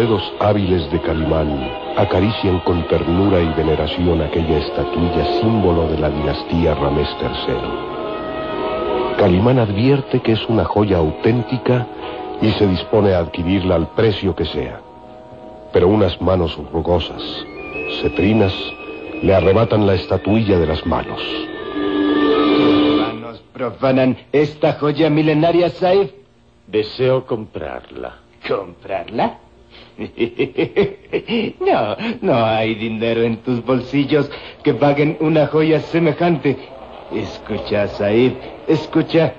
dedos hábiles de Calimán acarician con ternura y veneración aquella estatuilla símbolo de la dinastía Ramés III. Calimán advierte que es una joya auténtica y se dispone a adquirirla al precio que sea. Pero unas manos rugosas, cetrinas, le arrebatan la estatuilla de las manos. Manos profanan esta joya milenaria, Saif. Deseo comprarla. ¿Comprarla? no, no hay dinero en tus bolsillos que paguen una joya semejante. Escucha, Said, escucha.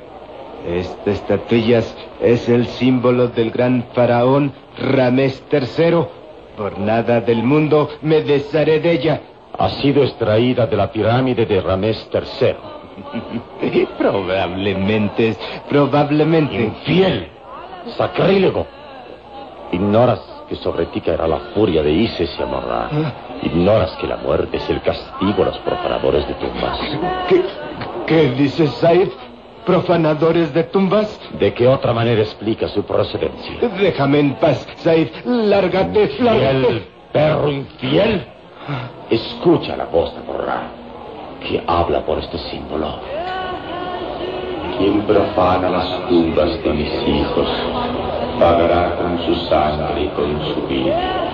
Esta estatuilla es el símbolo del gran faraón Ramés III. Por nada del mundo me desharé de ella. Ha sido extraída de la pirámide de Ramés III. probablemente, probablemente. Infiel, sacrílego. Ignoras que sobre ti caerá la furia de Isis y Amorra. Ignoras que la muerte es el castigo a los profanadores de tumbas. ¿Qué, qué dices, Said? ¿Profanadores de tumbas? ¿De qué otra manera explica su procedencia? Déjame en paz, Said. Lárgate, lárgate. ¿Infiel, perro infiel? Escucha la voz de Amorra, que habla por este símbolo. Quien profana las tumbas de mis hijos pagará con su sangre y con su vida.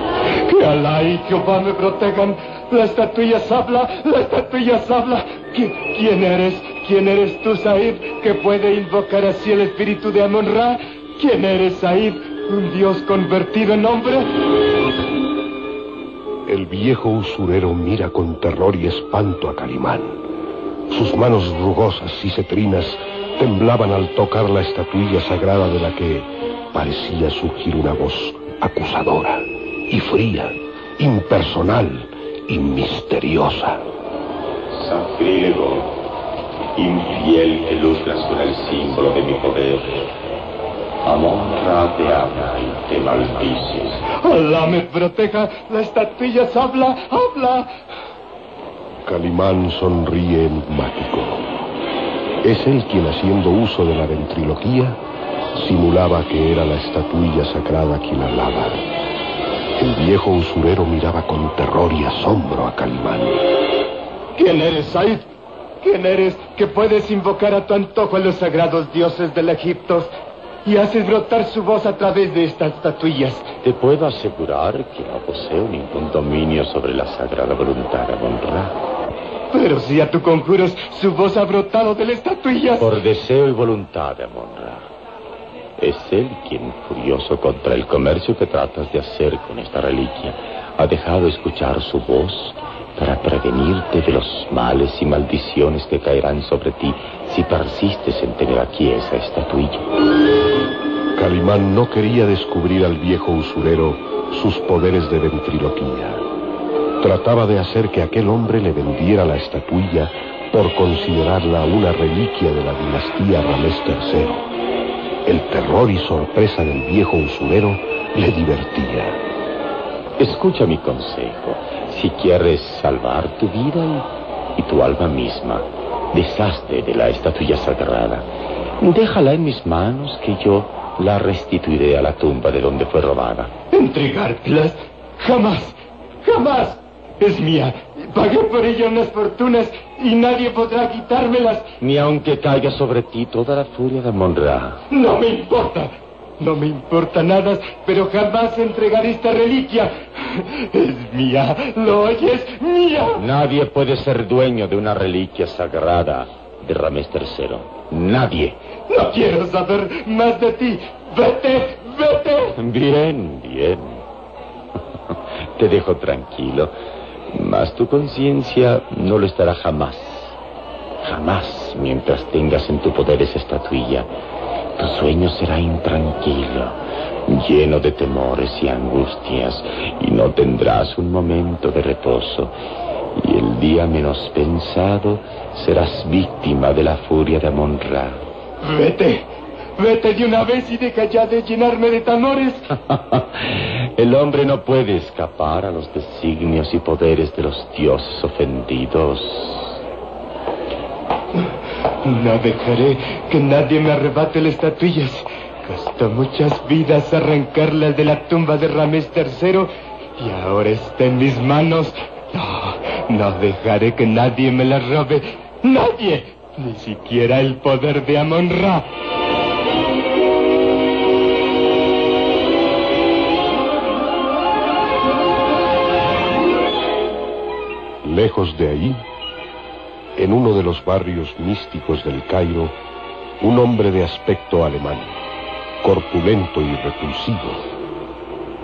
Que Alá y Jehová me protejan. La estatuilla habla, la estatuilla habla. ¿Qui- ¿Quién eres? ¿Quién eres tú, Said, que puede invocar así el espíritu de Amon-Ra? ¿Quién eres, Said? ¿Un dios convertido en hombre? El viejo usurero mira con terror y espanto a Calimán. Sus manos rugosas y cetrinas temblaban al tocar la estatuilla sagrada de la que parecía surgir una voz acusadora y fría, impersonal y misteriosa. Sacrílego, infiel que lucras con el símbolo de mi poder. Amon-Ra te ama y te maldice. Alá me proteja. La estatuilla habla, habla. Calimán sonríe enigmático. Es él quien, haciendo uso de la ventrilogía, simulaba que era la estatuilla sagrada quien hablaba. El viejo usurero miraba con terror y asombro a Calimán. ¿Quién eres, Said? ¿Quién eres que puedes invocar a tu antojo a los sagrados dioses del Egipto y haces brotar su voz a través de estas estatuillas? Te puedo asegurar que no poseo ningún dominio sobre la sagrada voluntad de Amon-Ra. Pero si a tu conjuros su voz ha brotado de las estatuillas. Por deseo y voluntad de Amon-Ra. Es él quien, furioso contra el comercio que tratas de hacer con esta reliquia, ha dejado escuchar su voz para prevenirte de los males y maldiciones que caerán sobre ti si persistes en tener aquí esa estatuilla. Calimán no quería descubrir al viejo usurero sus poderes de ventriloquía. Trataba de hacer que aquel hombre le vendiera la estatuilla por considerarla una reliquia de la dinastía Ramés III. El terror y sorpresa del viejo usurero le divertía. Escucha mi consejo. Si quieres salvar tu vida y, tu alma misma, deshazte de la estatuilla sagrada. Déjala en mis manos que yo la restituiré a la tumba de donde fue robada. ¿Entregártelas? Jamás, jamás. Es mía. Pagué por ella unas fortunas y nadie podrá quitármelas. Ni aunque caiga sobre ti toda la furia de Monra. No me importa. No me importa nada, pero jamás entregaré esta reliquia. Es mía. ¿Lo oyes? Mía. Nadie puede ser dueño de una reliquia sagrada de Ramés III. Nadie. No quiero saber más de ti. Vete, vete. Bien, bien. Te dejo tranquilo. Mas tu conciencia no lo estará jamás. Jamás mientras tengas en tu poder esa estatuilla. Tu sueño será intranquilo, lleno de temores y angustias, y no tendrás un momento de reposo. Y el día menos pensado serás víctima de la furia de Amon-Ra. Vete. Vete de una vez y deja ya de llenarme de temores. El hombre no puede escapar a los designios y poderes de los dioses ofendidos. No dejaré que nadie me arrebate las estatuillas. costó muchas vidas arrancarla de la tumba de Ramés III y ahora está en mis manos. No, no dejaré que nadie me la robe. Nadie. Ni siquiera el poder de Amon-Ra. Lejos de ahí, en uno de los barrios místicos del Cairo, un hombre de aspecto alemán, corpulento y repulsivo,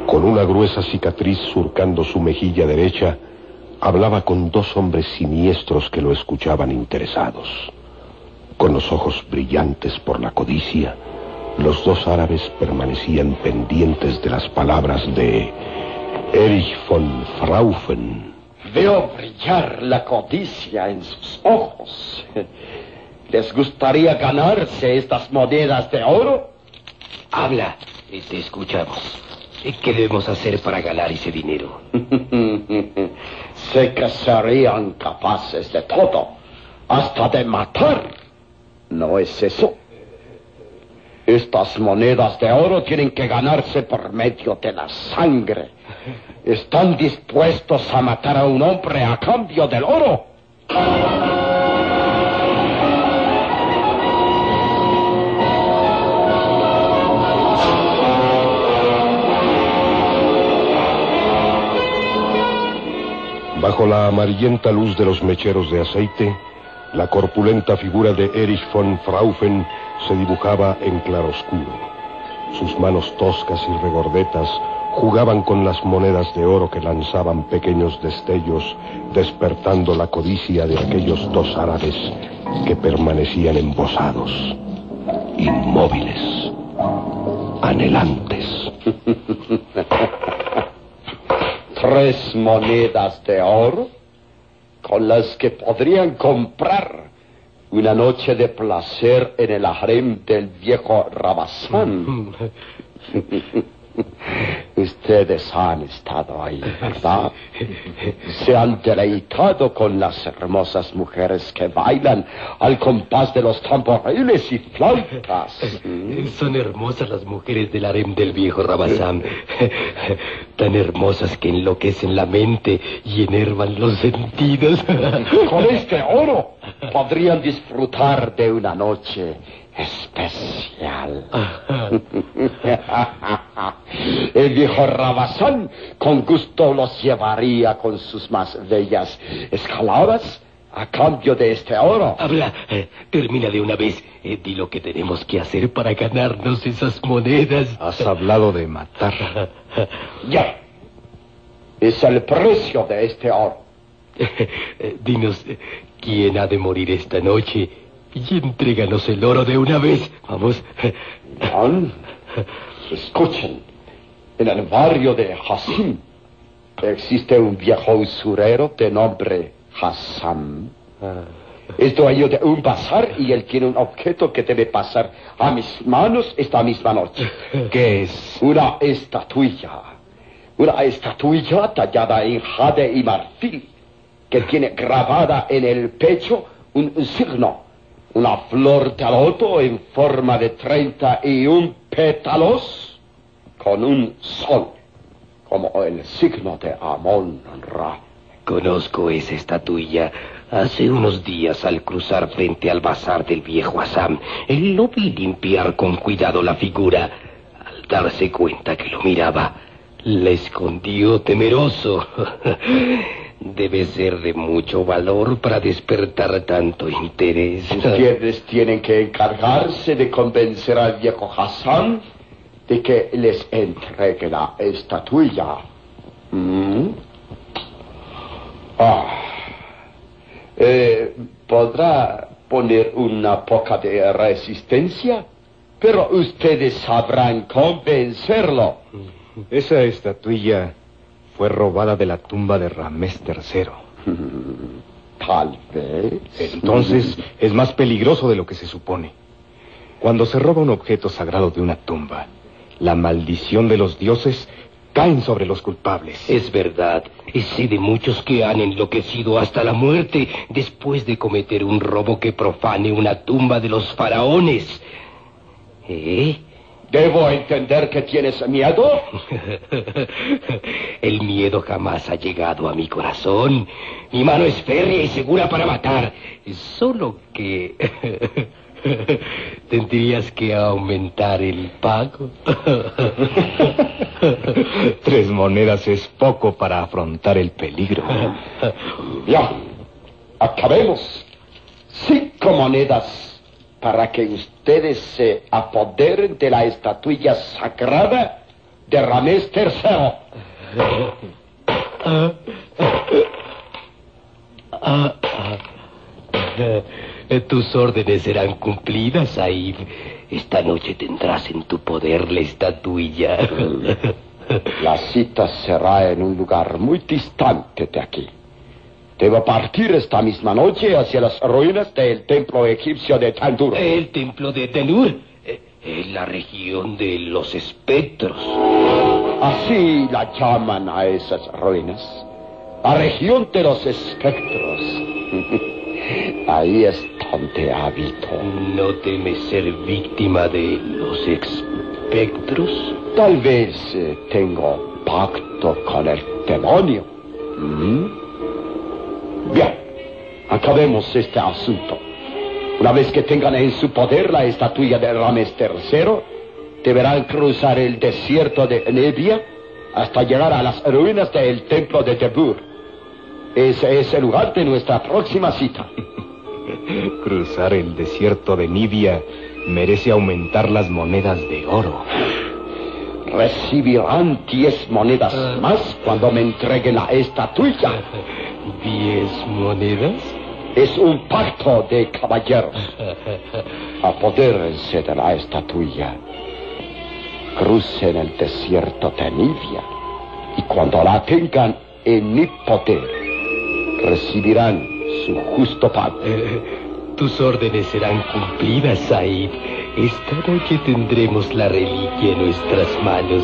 con una gruesa cicatriz surcando su mejilla derecha, hablaba con dos hombres siniestros que lo escuchaban interesados. Con los ojos brillantes por la codicia, los dos árabes permanecían pendientes de las palabras de Erich von Fraufen. Veo brillar la codicia en sus ojos. ¿Les gustaría ganarse estas monedas de oro? Habla y te escuchamos. ¿Qué debemos hacer para ganar ese dinero? sé que serían capaces de todo, hasta de matar. ¿No es eso? Estas monedas de oro tienen que ganarse por medio de la sangre. ¿Están dispuestos a matar a un hombre a cambio del oro? Bajo la amarillenta luz de los mecheros de aceite, la corpulenta figura de Erich von Fraufen se dibujaba en claroscuro. Sus manos toscas y regordetas jugaban con las monedas de oro que lanzaban pequeños destellos, despertando la codicia de aquellos dos árabes que permanecían embosados, inmóviles, anhelantes. tres monedas de oro con las que podrían comprar una noche de placer en el harem del viejo Rabasán. Ustedes han estado ahí, ¿verdad? Se han deleitado con las hermosas mujeres que bailan al compás de los tamboriles y flautas. Son hermosas las mujeres del harem del viejo Rabasán. Tan hermosas que enloquecen la mente y enervan los sentidos. Con este oro podrían disfrutar de una noche especial. El viejo Rabasán con gusto los llevaría con sus más bellas escaladas a cambio de este oro. Habla, eh, termina de una vez. Eh, di lo que tenemos que hacer para ganarnos esas monedas. Has hablado de matar. ya. Es el precio de este oro. Eh, dinos, ¿quién ha de morir esta noche? Y entréganos el oro de una vez. Vamos. escuchen. En el barrio de Hassim existe un viejo usurero de nombre Hassan. Ah. Es dueño de un bazar y él tiene un objeto que debe pasar a mis manos esta misma noche. ¿Qué es? Una estatuilla. Una estatuilla tallada en jade y marfil que tiene grabada en el pecho un signo una flor de loto en forma de treinta y un pétalos con un sol, como el signo de Amon Ra. Conozco esa estatuilla. Hace unos días, al cruzar frente al bazar del viejo Assam, él lo vi limpiar con cuidado la figura. Al darse cuenta que lo miraba, la escondió temeroso. Debe ser de mucho valor para despertar tanto interés. Ustedes tienen que encargarse de convencer al viejo Hassan de que les entregue la estatuilla. ¿Mm? Ah. Eh, ¿Podrá poner una poca de resistencia? Pero ustedes sabrán convencerlo. Esa estatuilla fue robada de la tumba de Ramés III. Tal vez. Entonces es más peligroso de lo que se supone. Cuando se roba un objeto sagrado de una tumba, la maldición de los dioses caen sobre los culpables. Es verdad. Y sé de muchos que han enloquecido hasta la muerte después de cometer un robo que profane una tumba de los faraones. ¿Eh? ¿Debo entender que tienes miedo? El miedo jamás ha llegado a mi corazón. Mi mano es férrea y segura para matar. Solo que tendrías que aumentar el pago. Tres monedas es poco para afrontar el peligro. Ya, acabemos. Cinco monedas para que ustedes se apoderen de la estatuilla sagrada de Ramés III. Tus órdenes serán cumplidas, Said. Esta noche tendrás en tu poder la estatuilla. La cita será en un lugar muy distante de aquí. Debo partir esta misma noche hacia las ruinas del templo egipcio de Tandur. El templo de Tandur es la región de los espectros. Así la llaman a esas ruinas. La región de los espectros. Ahí es donde habito. ¿No temes ser víctima de los espectros? Tal vez eh, tengo pacto con el demonio. ¿Mm? Acabemos este asunto. Una vez que tengan en su poder la estatuilla de Rames III, deberán cruzar el desierto de Nebia hasta llegar a las ruinas del templo de Tebur. Ese es el lugar de nuestra próxima cita. Cruzar el desierto de Nibia merece aumentar las monedas de oro. Recibirán diez monedas más cuando me entreguen la estatuilla. ¿Diez monedas? Es un pacto de caballeros. Apodérense de la estatuilla. Crucen el desierto de Nivia. Y cuando la tengan en mi poder, recibirán su justo pago. tus órdenes serán cumplidas, Said. Esta noche tendremos la reliquia en nuestras manos.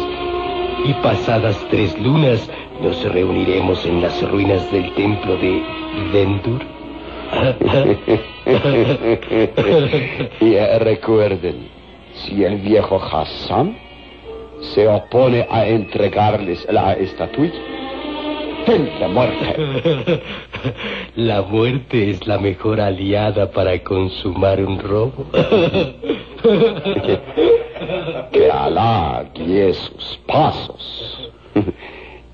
Y pasadas tres lunas nos reuniremos en las ruinas del templo de Vendur. y eh, recuerden, si el viejo Hassan se opone a entregarles la estatuilla, la muerte. La muerte es la mejor aliada para consumar un robo. que Alá guíe sus pasos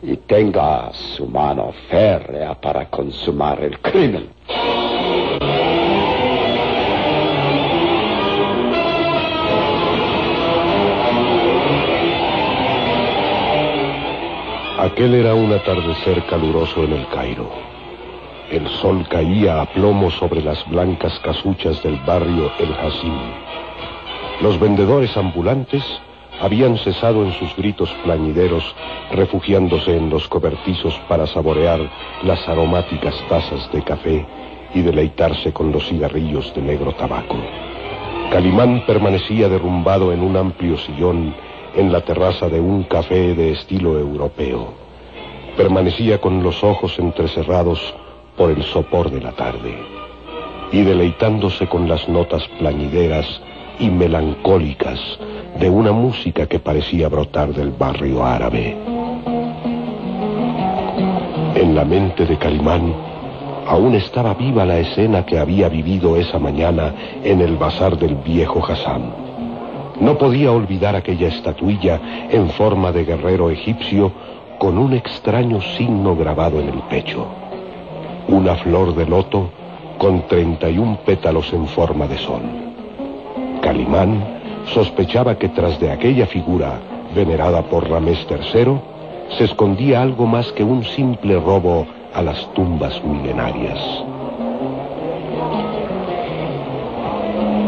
y tenga su mano férrea para consumar el crimen. Aquel era un atardecer caluroso en el Cairo. El sol caía a plomo sobre las blancas casuchas del barrio El Hassim. Los vendedores ambulantes habían cesado en sus gritos plañideros, refugiándose en los cobertizos para saborear las aromáticas tazas de café y deleitarse con los cigarrillos de negro tabaco. Calimán permanecía derrumbado en un amplio sillón en la terraza de un café de estilo europeo. Permanecía con los ojos entrecerrados por el sopor de la tarde y deleitándose con las notas plañideras y melancólicas de una música que parecía brotar del barrio árabe. En la mente de Calimán aún estaba viva la escena que había vivido esa mañana en el bazar del viejo Hassan. No podía olvidar aquella estatuilla en forma de guerrero egipcio con un extraño signo grabado en el pecho. Una flor de loto con 31 pétalos en forma de sol. Calimán sospechaba que tras de aquella figura, venerada por Ramés III, se escondía algo más que un simple robo a las tumbas milenarias.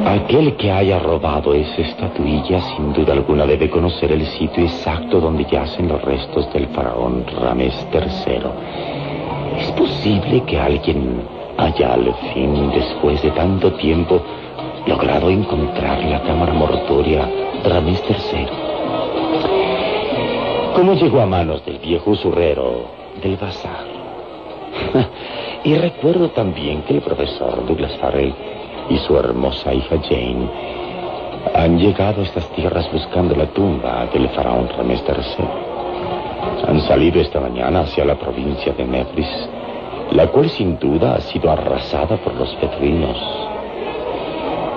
Aquel que haya robado esa estatuilla sin duda alguna debe conocer el sitio exacto donde yacen los restos del faraón Ramés III. ¿Es posible que alguien haya al fin, después de tanto tiempo, logrado encontrar la cámara mortuoria Ramés III? ¿Cómo llegó a manos del viejo usurrero del bazar? y recuerdo también que el profesor Douglas Farrell y su hermosa hija Jane Han llegado a estas tierras buscando la tumba del faraón Ramés III. Han salido esta mañana hacia la provincia de Memphis, la cual sin duda ha sido arrasada por los beduinos.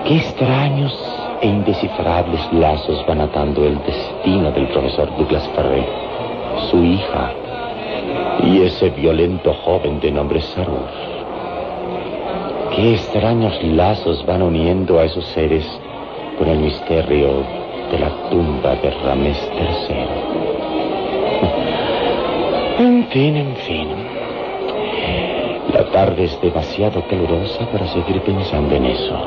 Qué extraños e indescifrables lazos van atando el destino del profesor Douglas Ferrer, su hija, y ese violento joven de nombre Sarur. Qué extraños lazos van uniendo a esos seres con el misterio de la tumba de Ramés III. En fin, en fin. La tarde es demasiado calurosa para seguir pensando en eso.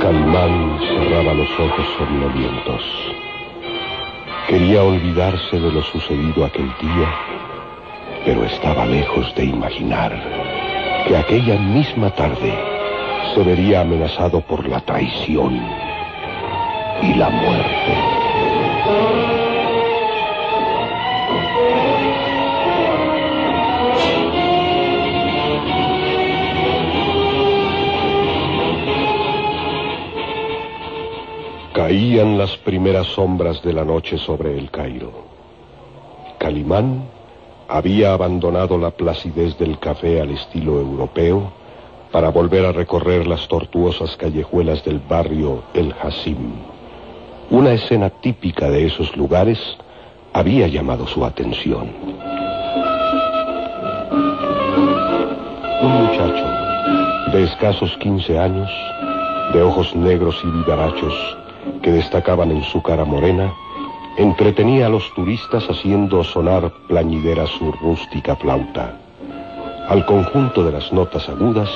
Calimán cerraba los ojos somnolientos. Quería olvidarse de lo sucedido aquel día, pero estaba lejos de imaginar que aquella misma tarde se vería amenazado por la traición y la muerte. Caían las primeras sombras de la noche sobre el Cairo. Calimán había abandonado la placidez del café al estilo europeo para volver a recorrer las tortuosas callejuelas del barrio El Hasim. Una escena típica de esos lugares había llamado su atención. Un muchacho de escasos 15 años, de ojos negros y vivarachos que destacaban en su cara morena, entretenía a los turistas haciendo sonar plañidera su rústica flauta. Al conjunto de las notas agudas,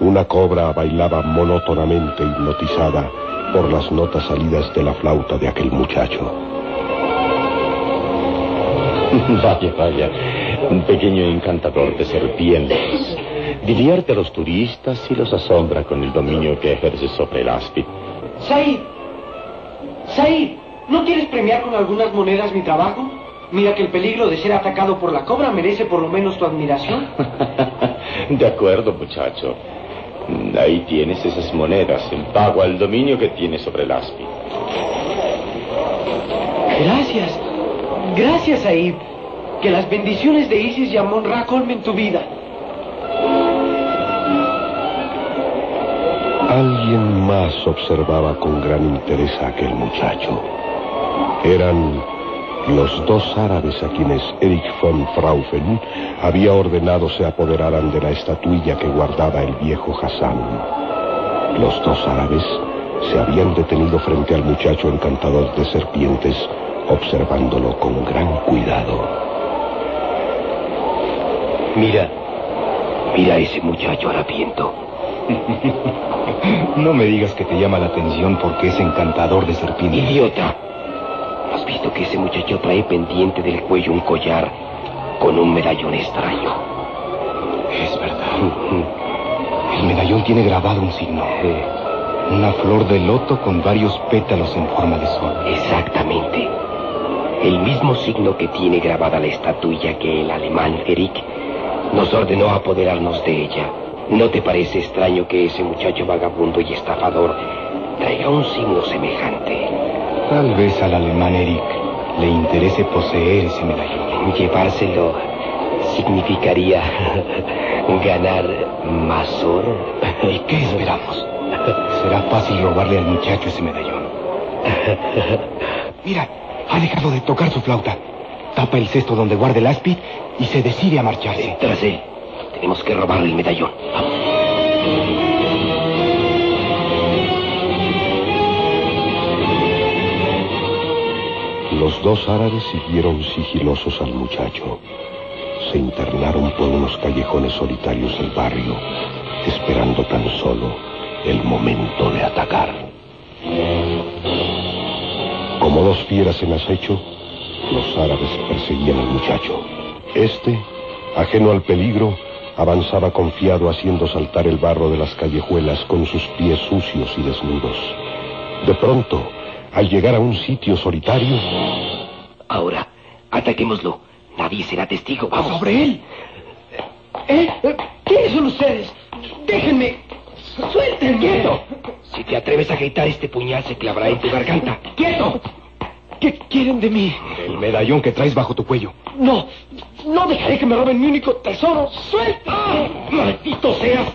una cobra bailaba monótonamente hipnotizada por las notas salidas de la flauta de aquel muchacho. Vaya, vaya. Un pequeño encantador de serpientes. Divierte a los turistas y los asombra con el dominio que ejerce sobre el áspid. Said, Said, ¿no quieres premiar con algunas monedas mi trabajo? Mira que el peligro de ser atacado por la cobra merece por lo menos tu admiración. de acuerdo, muchacho. Ahí tienes esas monedas en pago al dominio que tienes sobre el áspid. Gracias. Gracias, Said. Que las bendiciones de Isis y Amon Ra colmen tu vida. Alguien más observaba con gran interés a aquel muchacho. Eran los dos árabes a quienes Erich von Fraufen había ordenado se apoderaran de la estatuilla que guardaba el viejo Hassan. Los dos árabes se habían detenido frente al muchacho encantador de serpientes, observándolo con gran cuidado. Mira, mira a ese muchacho harapiento. No me digas que te llama la atención porque es encantador de serpientes. Idiota. ¿No has visto que ese muchacho trae pendiente del cuello un collar con un medallón extraño? Es verdad. El medallón tiene grabado un signo. Una flor de loto con varios pétalos en forma de sol. Exactamente. El mismo signo que tiene grabada la estatuilla que el alemán Eric nos ordenó apoderarnos de ella. ¿No te parece extraño que ese muchacho vagabundo y estafador traiga un signo semejante? Tal vez al alemán Eric le interese poseer ese medallón. Llevárselo significaría ganar más oro. ¿Y qué esperamos? Será fácil robarle al muchacho ese medallón. Mira, ha dejado de tocar su flauta. Tapa el cesto donde guarda el áspid y se decide a marcharse. Tras él, tenemos que robarle el medallón. Vamos. Los dos árabes siguieron sigilosos al muchacho. Se internaron por unos callejones solitarios del barrio, esperando tan solo el momento de atacar. Como dos fieras en acecho, los árabes perseguían al muchacho. Este, ajeno al peligro, avanzaba confiado haciendo saltar el barro de las callejuelas con sus pies sucios y desnudos. De pronto, al llegar a un sitio solitario... Ahora, ataquémoslo. Nadie será testigo. Vamos. ¡Sobre él! ¿Eh? ¿Quiénes son ustedes? Déjenme. ¡Suelten! ¡Quieto! Si te atreves a gritar, este puñal se clavará en tu garganta. ¡Quieto! ¿Qué quieren de mí? El medallón que traes bajo tu cuello. No, no dejaré que me roben mi único tesoro. ¡Suelta! ¡Maldito seas!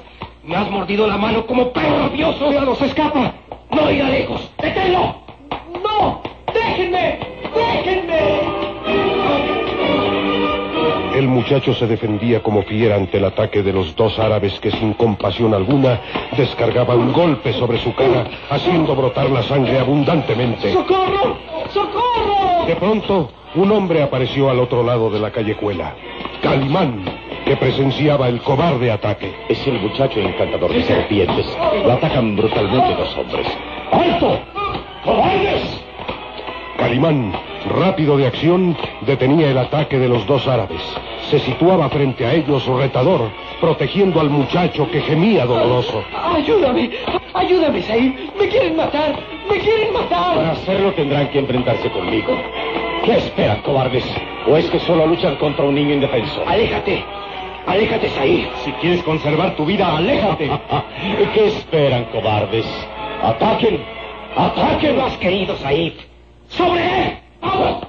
Me has mordido la mano como perro rabioso. ¡Cuidado, se escapa! ¡No irá lejos! ¡Deténlo! Muchacho se defendía como fiera ante el ataque de los dos árabes que sin compasión alguna descargaban un golpe sobre su cara, haciendo brotar la sangre abundantemente. ¡Socorro! ¡Socorro! De pronto, un hombre apareció al otro lado de la callejuela. Calimán, que presenciaba el cobarde ataque. Es el muchacho encantador de serpientes. Lo atacan brutalmente dos hombres. ¡Alto! ¡Cobardes! Calimán, rápido de acción, detenía el ataque de los dos árabes. Se situaba frente a ellos retador, protegiendo al muchacho que gemía doloroso. ¡Ayúdame! ¡Ayúdame, Said! ¡Me quieren matar! ¡Me quieren matar! Para hacerlo tendrán que enfrentarse conmigo. ¿Qué esperan, cobardes? ¿O es que solo luchan contra un niño indefenso? ¡Aléjate! ¡Aléjate, Said! Si quieres conservar tu vida, aléjate. ¿Qué esperan, cobardes? ¡Ataquen! ¡Ataquen! ¿Lo has querido, Said? ¡Sobre él! ¡Vamos!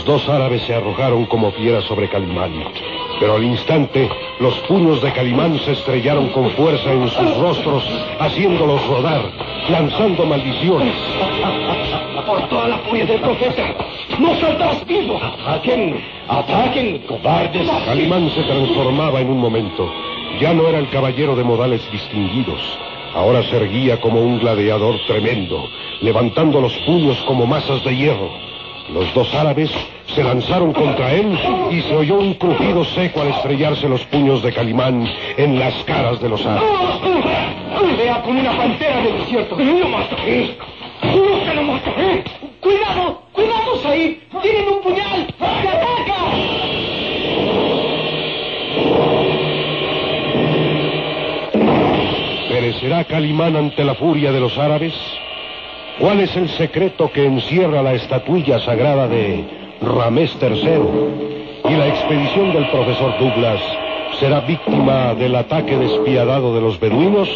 Los dos árabes se arrojaron como fieras sobre Calimán. Pero al instante, los puños de Calimán se estrellaron con fuerza en sus rostros, haciéndolos rodar, lanzando maldiciones. ¡Por toda la furia del profeta! ¡No saldrás vivo! ¡Ataquen! ¡Ataquen, cobardes! Calimán se transformaba en un momento. Ya no era el caballero de modales distinguidos. Ahora se erguía como un gladiador tremendo, levantando los puños como masas de hierro. Los dos árabes se lanzaron contra él y se oyó un crujido seco al estrellarse los puños de Calimán en las caras de los árabes. ¡Pelea con una pantera del desierto! ¡Lo mataré! ¡Juro que lo mataré! ¡Cuidado! ¡Cuidado, Said! ¡Tienen un puñal! ¡Se ataca! ¿Perecerá Calimán ante la furia de los árabes? ¿Cuál es el secreto que encierra la estatuilla sagrada de Ramés III? ¿Y la expedición del profesor Douglas será víctima del ataque despiadado de los beduinos?